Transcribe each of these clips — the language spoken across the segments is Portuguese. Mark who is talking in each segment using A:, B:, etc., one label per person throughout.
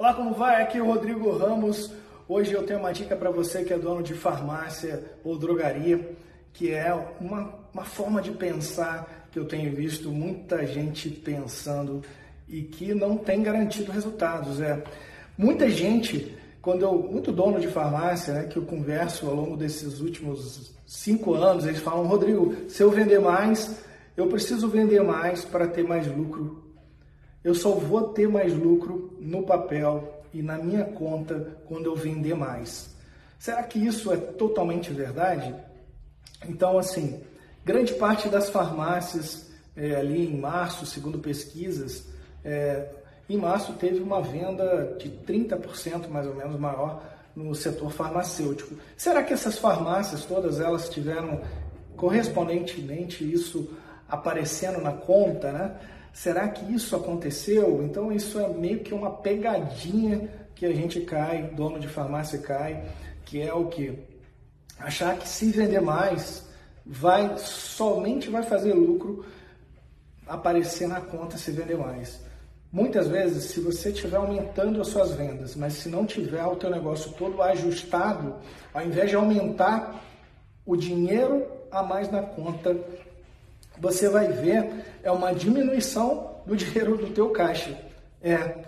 A: Olá, como vai? Aqui é o Rodrigo Ramos. Hoje eu tenho uma dica para você que é dono de farmácia ou drogaria, que é uma, uma forma de pensar que eu tenho visto muita gente pensando e que não tem garantido resultados. É muita gente, quando eu, muito dono de farmácia, né, que eu converso ao longo desses últimos cinco anos, eles falam, Rodrigo, se eu vender mais, eu preciso vender mais para ter mais lucro eu só vou ter mais lucro no papel e na minha conta quando eu vender mais. Será que isso é totalmente verdade? Então, assim, grande parte das farmácias é, ali em março, segundo pesquisas, é, em março teve uma venda de 30% mais ou menos maior no setor farmacêutico. Será que essas farmácias, todas elas tiveram correspondentemente isso aparecendo na conta, né? Será que isso aconteceu? Então isso é meio que uma pegadinha que a gente cai, dono de farmácia cai, que é o que? Achar que se vender mais, vai somente vai fazer lucro aparecer na conta se vender mais. Muitas vezes, se você estiver aumentando as suas vendas, mas se não tiver o teu negócio todo ajustado, ao invés de aumentar o dinheiro a mais na conta, você vai ver é uma diminuição do dinheiro do teu caixa. É.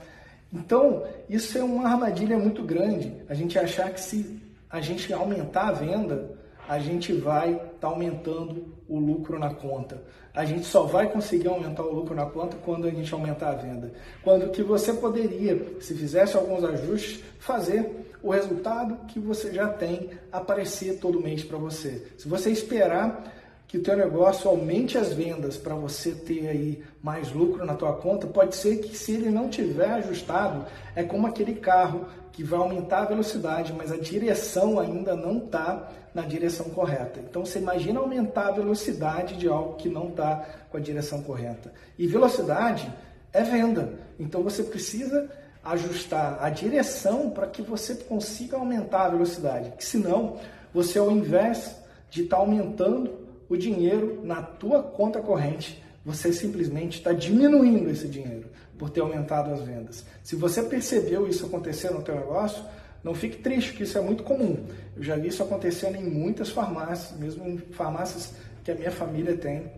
A: Então, isso é uma armadilha muito grande. A gente achar que se a gente aumentar a venda, a gente vai estar tá aumentando o lucro na conta. A gente só vai conseguir aumentar o lucro na conta quando a gente aumentar a venda. Quando que você poderia, se fizesse alguns ajustes, fazer o resultado que você já tem aparecer todo mês para você. Se você esperar que o teu negócio aumente as vendas para você ter aí mais lucro na tua conta, pode ser que se ele não tiver ajustado, é como aquele carro que vai aumentar a velocidade, mas a direção ainda não está na direção correta. Então você imagina aumentar a velocidade de algo que não está com a direção correta. E velocidade é venda. Então você precisa ajustar a direção para que você consiga aumentar a velocidade. Que senão, você ao invés de estar tá aumentando o dinheiro na tua conta corrente, você simplesmente está diminuindo esse dinheiro por ter aumentado as vendas. Se você percebeu isso acontecer no teu negócio, não fique triste, que isso é muito comum. Eu já vi isso acontecendo em muitas farmácias, mesmo em farmácias que a minha família tem.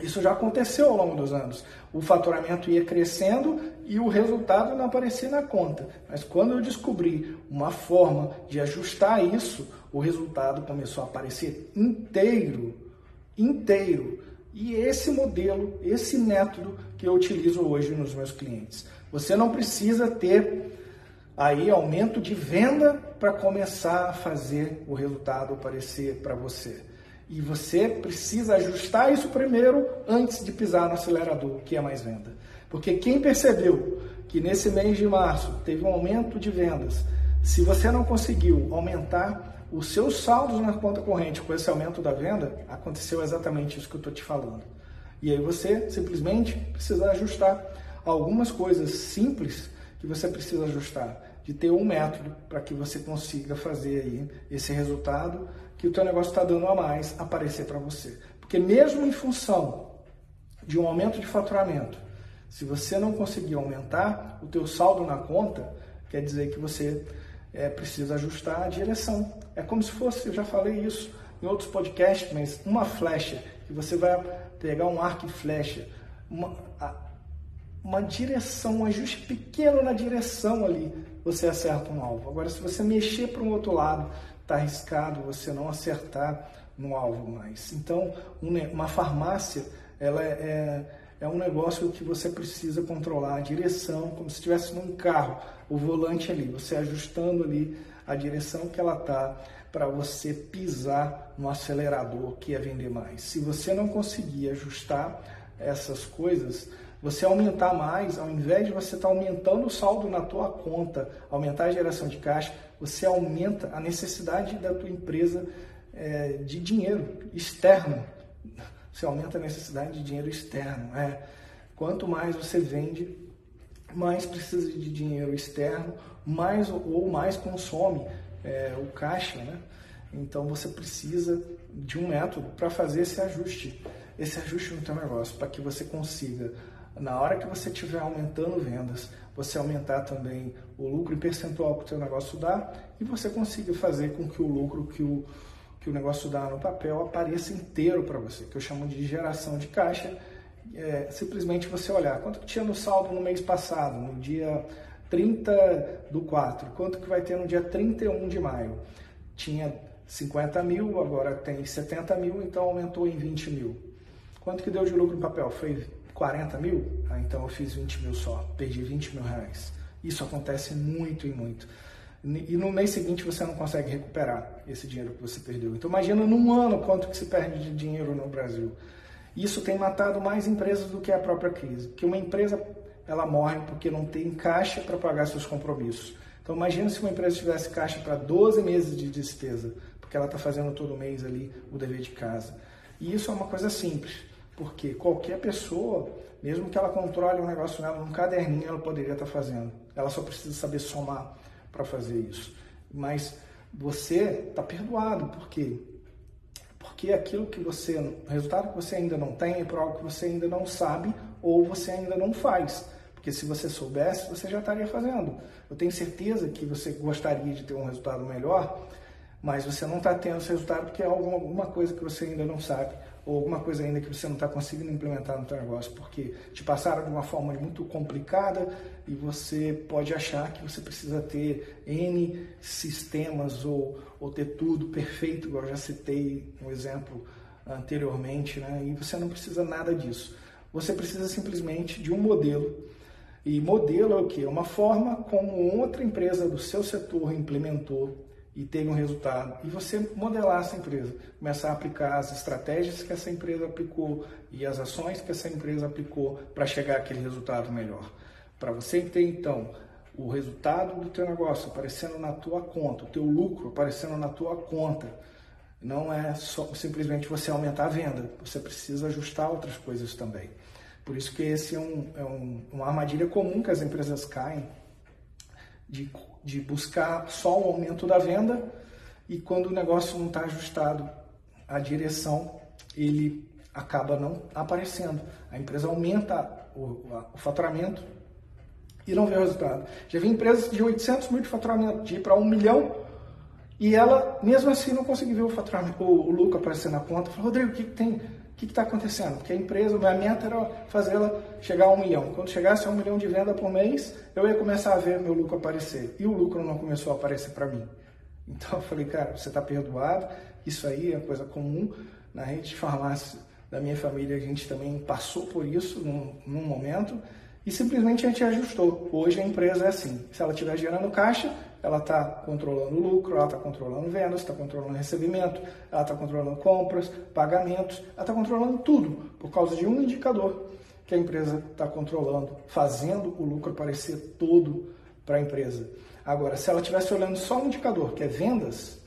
A: Isso já aconteceu ao longo dos anos. O faturamento ia crescendo e o resultado não aparecia na conta. Mas quando eu descobri uma forma de ajustar isso, o resultado começou a aparecer inteiro inteiro. E esse modelo, esse método que eu utilizo hoje nos meus clientes. Você não precisa ter aí aumento de venda para começar a fazer o resultado aparecer para você. E você precisa ajustar isso primeiro antes de pisar no acelerador, que é mais venda. Porque quem percebeu que nesse mês de março teve um aumento de vendas, se você não conseguiu aumentar os seus saldos na conta corrente com esse aumento da venda, aconteceu exatamente isso que eu estou te falando. E aí você simplesmente precisa ajustar algumas coisas simples que você precisa ajustar, de ter um método para que você consiga fazer aí esse resultado que o teu negócio está dando a mais aparecer para você. Porque mesmo em função de um aumento de faturamento, se você não conseguir aumentar o teu saldo na conta, quer dizer que você é, precisa ajustar a direção. É como se fosse, eu já falei isso em outros podcasts, mas uma flecha, que você vai pegar um arco e flecha, uma, uma direção, um ajuste pequeno na direção ali, você acerta um alvo. Agora, se você mexer para um outro lado, está arriscado você não acertar no alvo mais. Então, uma farmácia, ela é, é um negócio que você precisa controlar a direção, como se estivesse num carro, o volante ali, você ajustando ali a direção que ela tá para você pisar no acelerador que é vender mais. Se você não conseguir ajustar essas coisas, você aumentar mais, ao invés de você estar tá aumentando o saldo na tua conta, aumentar a geração de caixa, você aumenta a necessidade da tua empresa é, de dinheiro externo você aumenta a necessidade de dinheiro externo. É. Quanto mais você vende, mais precisa de dinheiro externo, mais ou mais consome é, o caixa, né? Então você precisa de um método para fazer esse ajuste, esse ajuste no teu negócio, para que você consiga na hora que você estiver aumentando vendas, você aumentar também o lucro em percentual que o seu negócio dá e você consiga fazer com que o lucro que o, que o negócio dá no papel apareça inteiro para você, que eu chamo de geração de caixa. É, simplesmente você olhar quanto que tinha no saldo no mês passado, no dia 30 do 4, quanto que vai ter no dia 31 de maio. Tinha 50 mil, agora tem 70 mil, então aumentou em 20 mil. Quanto que deu de lucro no papel? Foi 40 mil? Ah, então eu fiz 20 mil só, perdi 20 mil reais. Isso acontece muito e muito. E no mês seguinte você não consegue recuperar esse dinheiro que você perdeu. Então imagina num ano quanto que se perde de dinheiro no Brasil. Isso tem matado mais empresas do que a própria crise. Porque uma empresa ela morre porque não tem caixa para pagar seus compromissos. Então imagina se uma empresa tivesse caixa para 12 meses de despesa, porque ela está fazendo todo mês ali o dever de casa. E isso é uma coisa simples. Porque qualquer pessoa, mesmo que ela controle um negócio nela num caderninho, ela poderia estar fazendo. Ela só precisa saber somar para fazer isso. Mas você está perdoado, por Porque aquilo que você, o resultado que você ainda não tem é por algo que você ainda não sabe ou você ainda não faz. Porque se você soubesse, você já estaria fazendo. Eu tenho certeza que você gostaria de ter um resultado melhor, mas você não está tendo esse resultado porque é alguma, alguma coisa que você ainda não sabe ou alguma coisa ainda que você não está conseguindo implementar no seu negócio, porque te passaram de uma forma muito complicada e você pode achar que você precisa ter N sistemas ou, ou ter tudo perfeito, igual eu já citei um exemplo anteriormente, né? e você não precisa nada disso. Você precisa simplesmente de um modelo. E modelo é o que? É uma forma como outra empresa do seu setor implementou e teve um resultado. E você modelar essa empresa, começar a aplicar as estratégias que essa empresa aplicou e as ações que essa empresa aplicou para chegar àquele resultado melhor. Para você ter então o resultado do teu negócio aparecendo na tua conta, o teu lucro aparecendo na tua conta, não é só, simplesmente você aumentar a venda, você precisa ajustar outras coisas também. Por isso que esse é, um, é um, uma armadilha comum que as empresas caem de de buscar só o aumento da venda e quando o negócio não está ajustado à direção, ele acaba não aparecendo. A empresa aumenta o, o faturamento e não vê o resultado. Já vi empresas de 800 mil de faturamento, de ir para um milhão, e ela, mesmo assim, não conseguiu ver o faturamento, o, o lucro aparecer na conta. Falou, Rodrigo, o que, que tem? Que está acontecendo? Porque a empresa, minha meta era fazê-la chegar a um milhão. Quando chegasse a um milhão de venda por mês, eu ia começar a ver meu lucro aparecer. E o lucro não começou a aparecer para mim. Então eu falei, cara, você está perdoado. Isso aí é coisa comum. Na rede de farmácia da minha família, a gente também passou por isso num, num momento e simplesmente a gente ajustou. Hoje a empresa é assim: se ela estiver gerando caixa, ela está controlando lucro, ela está controlando vendas, está controlando recebimento, ela está controlando compras, pagamentos, ela está controlando tudo por causa de um indicador que a empresa está controlando, fazendo o lucro aparecer todo para a empresa. Agora, se ela estivesse olhando só um indicador, que é vendas,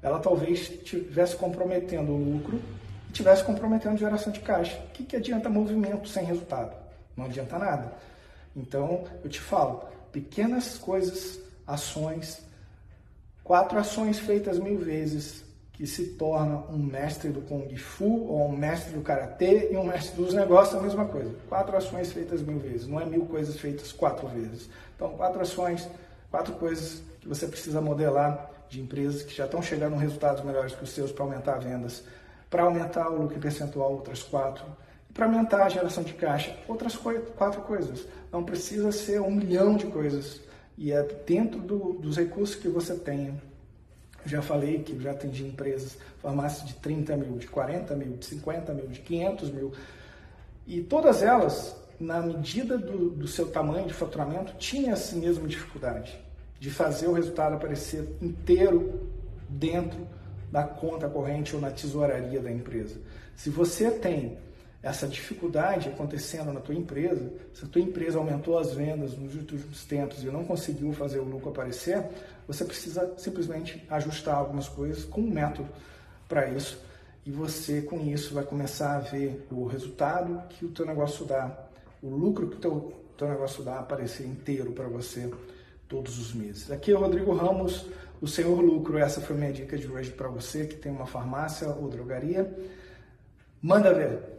A: ela talvez estivesse comprometendo o lucro e estivesse comprometendo a geração de caixa. O que, que adianta movimento sem resultado? Não adianta nada. Então, eu te falo, pequenas coisas ações, quatro ações feitas mil vezes, que se torna um mestre do Kung Fu, ou um mestre do Karatê e um mestre dos negócios, é a mesma coisa. Quatro ações feitas mil vezes, não é mil coisas feitas quatro vezes. Então, quatro ações, quatro coisas que você precisa modelar de empresas que já estão chegando a resultados melhores que os seus para aumentar vendas, para aumentar o lucro percentual, outras quatro, para aumentar a geração de caixa, outras quatro coisas. Não precisa ser um milhão de coisas e é dentro do, dos recursos que você tenha. Já falei que já atendi empresas, farmácias de 30 mil, de 40 mil, de 50 mil, de 500 mil. E todas elas, na medida do, do seu tamanho de faturamento, tinham essa mesma dificuldade de fazer o resultado aparecer inteiro dentro da conta corrente ou na tesouraria da empresa. Se você tem essa dificuldade acontecendo na tua empresa, se a tua empresa aumentou as vendas nos últimos tempos e não conseguiu fazer o lucro aparecer, você precisa simplesmente ajustar algumas coisas com um método para isso e você com isso vai começar a ver o resultado que o teu negócio dá, o lucro que o teu, teu negócio dá aparecer inteiro para você todos os meses. Aqui é o Rodrigo Ramos, o Senhor Lucro. Essa foi minha dica de hoje para você que tem uma farmácia ou drogaria. Manda ver!